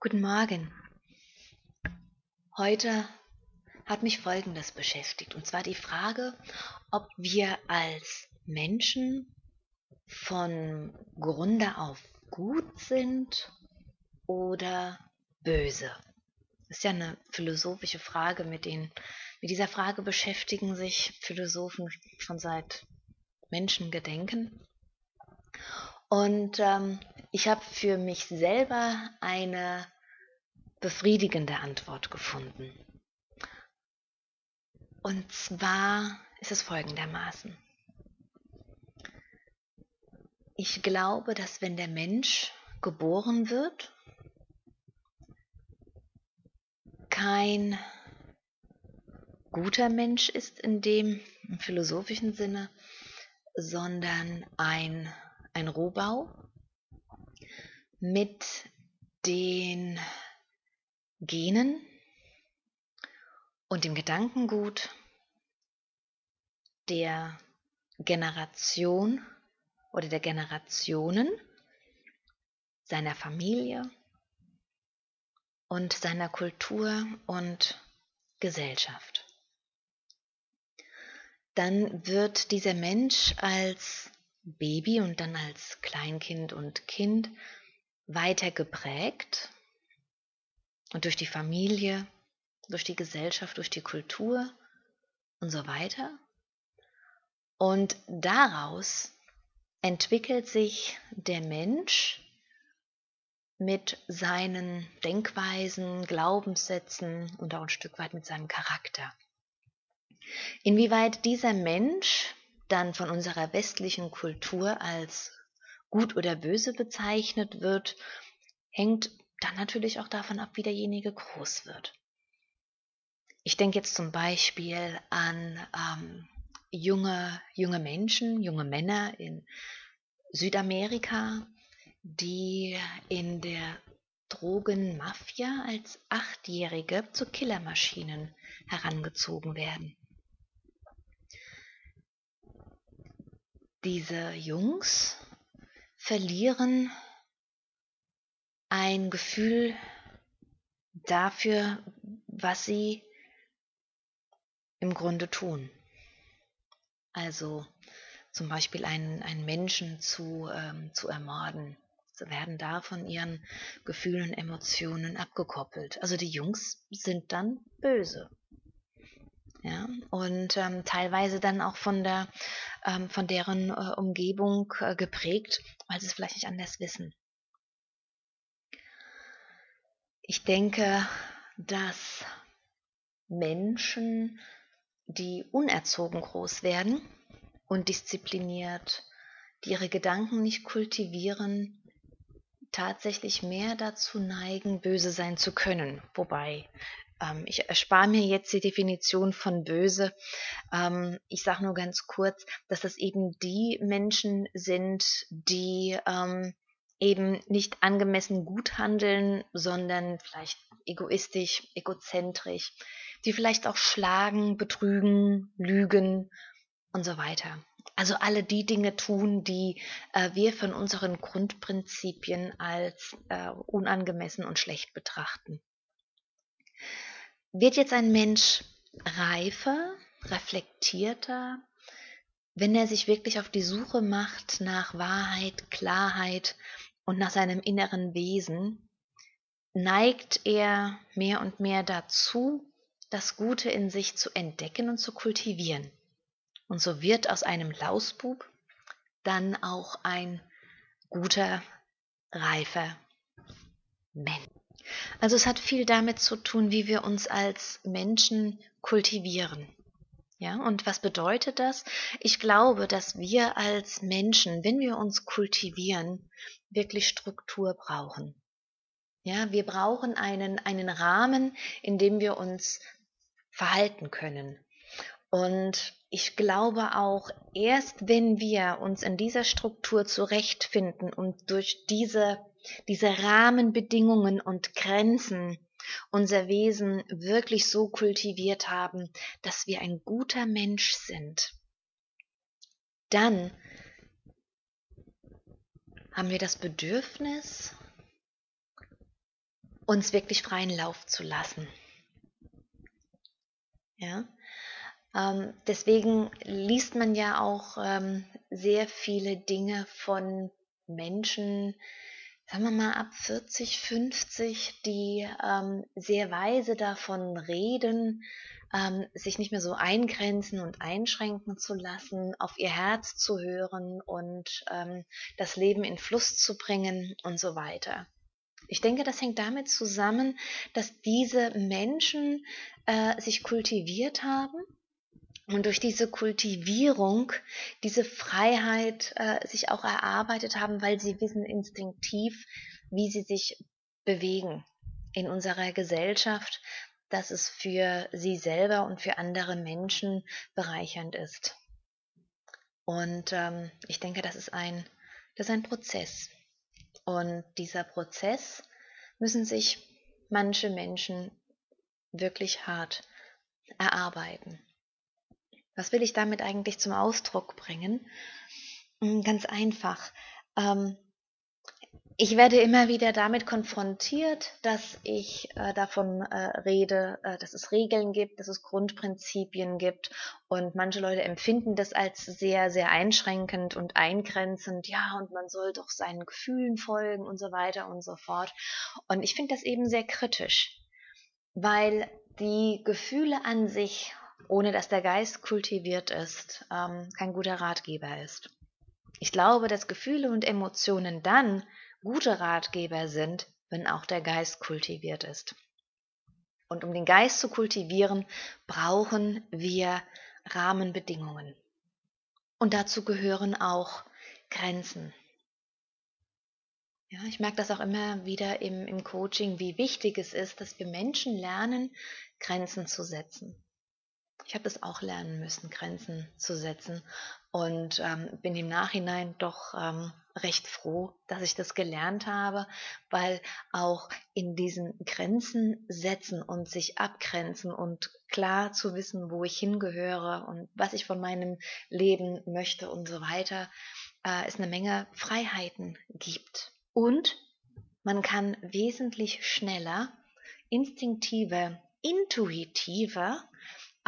Guten Morgen. Heute hat mich Folgendes beschäftigt, und zwar die Frage, ob wir als Menschen von Grunde auf gut sind oder böse. Das ist ja eine philosophische Frage, mit, den, mit dieser Frage beschäftigen sich Philosophen schon seit Menschengedenken. Und ähm, ich habe für mich selber eine befriedigende Antwort gefunden. Und zwar ist es folgendermaßen. Ich glaube, dass wenn der Mensch geboren wird, kein guter Mensch ist in dem philosophischen Sinne, sondern ein ein Rohbau mit den Genen und dem Gedankengut der Generation oder der Generationen seiner Familie und seiner Kultur und Gesellschaft. Dann wird dieser Mensch als Baby und dann als Kleinkind und Kind weiter geprägt und durch die Familie, durch die Gesellschaft, durch die Kultur und so weiter. Und daraus entwickelt sich der Mensch mit seinen Denkweisen, Glaubenssätzen und auch ein Stück weit mit seinem Charakter. Inwieweit dieser Mensch dann von unserer westlichen Kultur als gut oder böse bezeichnet wird, hängt dann natürlich auch davon ab, wie derjenige groß wird. Ich denke jetzt zum Beispiel an ähm, junge, junge Menschen, junge Männer in Südamerika, die in der Drogenmafia als Achtjährige zu Killermaschinen herangezogen werden. Diese Jungs verlieren ein Gefühl dafür, was sie im Grunde tun. Also zum Beispiel einen, einen Menschen zu, ähm, zu ermorden. Sie werden da von ihren Gefühlen und Emotionen abgekoppelt. Also die Jungs sind dann böse ja, und ähm, teilweise dann auch von der ähm, von deren äh, Umgebung äh, geprägt, weil sie es vielleicht nicht anders wissen. Ich denke, dass Menschen, die unerzogen groß werden, undiszipliniert, die ihre Gedanken nicht kultivieren, tatsächlich mehr dazu neigen, böse sein zu können. Wobei ähm, ich erspare mir jetzt die Definition von böse. Ähm, ich sage nur ganz kurz, dass das eben die Menschen sind, die ähm, eben nicht angemessen gut handeln, sondern vielleicht egoistisch, egozentrisch, die vielleicht auch schlagen, betrügen, lügen und so weiter. Also alle die Dinge tun, die äh, wir von unseren Grundprinzipien als äh, unangemessen und schlecht betrachten. Wird jetzt ein Mensch reifer, reflektierter, wenn er sich wirklich auf die Suche macht nach Wahrheit, Klarheit und nach seinem inneren Wesen, neigt er mehr und mehr dazu, das Gute in sich zu entdecken und zu kultivieren. Und so wird aus einem Lausbub dann auch ein guter, reifer Mensch. Also es hat viel damit zu tun, wie wir uns als Menschen kultivieren. Ja, und was bedeutet das? Ich glaube, dass wir als Menschen, wenn wir uns kultivieren, wirklich Struktur brauchen. Ja, wir brauchen einen, einen Rahmen, in dem wir uns verhalten können. Und ich glaube auch, erst wenn wir uns in dieser Struktur zurechtfinden und durch diese diese Rahmenbedingungen und Grenzen unser Wesen wirklich so kultiviert haben, dass wir ein guter Mensch sind, dann haben wir das Bedürfnis, uns wirklich freien Lauf zu lassen. Ja, ähm, deswegen liest man ja auch ähm, sehr viele Dinge von Menschen, sagen wir mal ab 40, 50, die ähm, sehr weise davon reden, ähm, sich nicht mehr so eingrenzen und einschränken zu lassen, auf ihr Herz zu hören und ähm, das Leben in Fluss zu bringen und so weiter. Ich denke, das hängt damit zusammen, dass diese Menschen äh, sich kultiviert haben und durch diese Kultivierung diese Freiheit äh, sich auch erarbeitet haben, weil sie wissen instinktiv, wie sie sich bewegen in unserer Gesellschaft, dass es für sie selber und für andere Menschen bereichernd ist. Und ähm, ich denke, das ist ein, das ist ein Prozess. Und dieser Prozess müssen sich manche Menschen wirklich hart erarbeiten. Was will ich damit eigentlich zum Ausdruck bringen? Hm, ganz einfach. Ähm, ich werde immer wieder damit konfrontiert, dass ich äh, davon äh, rede, äh, dass es Regeln gibt, dass es Grundprinzipien gibt und manche Leute empfinden das als sehr, sehr einschränkend und eingrenzend. Ja, und man soll doch seinen Gefühlen folgen und so weiter und so fort. Und ich finde das eben sehr kritisch, weil die Gefühle an sich ohne dass der Geist kultiviert ist, ähm, kein guter Ratgeber ist. Ich glaube, dass Gefühle und Emotionen dann gute Ratgeber sind, wenn auch der Geist kultiviert ist. Und um den Geist zu kultivieren, brauchen wir Rahmenbedingungen. Und dazu gehören auch Grenzen. Ja, ich merke das auch immer wieder im, im Coaching, wie wichtig es ist, dass wir Menschen lernen, Grenzen zu setzen ich habe das auch lernen müssen, Grenzen zu setzen und ähm, bin im Nachhinein doch ähm, recht froh, dass ich das gelernt habe, weil auch in diesen Grenzen setzen und sich abgrenzen und klar zu wissen, wo ich hingehöre und was ich von meinem Leben möchte und so weiter, äh, es eine Menge Freiheiten gibt. Und man kann wesentlich schneller, instinktiver, intuitiver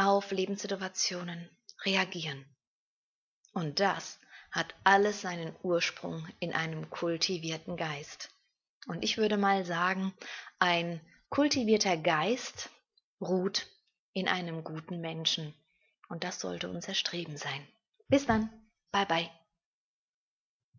auf Lebenssituationen reagieren. Und das hat alles seinen Ursprung in einem kultivierten Geist. Und ich würde mal sagen, ein kultivierter Geist ruht in einem guten Menschen. Und das sollte unser Streben sein. Bis dann. Bye bye.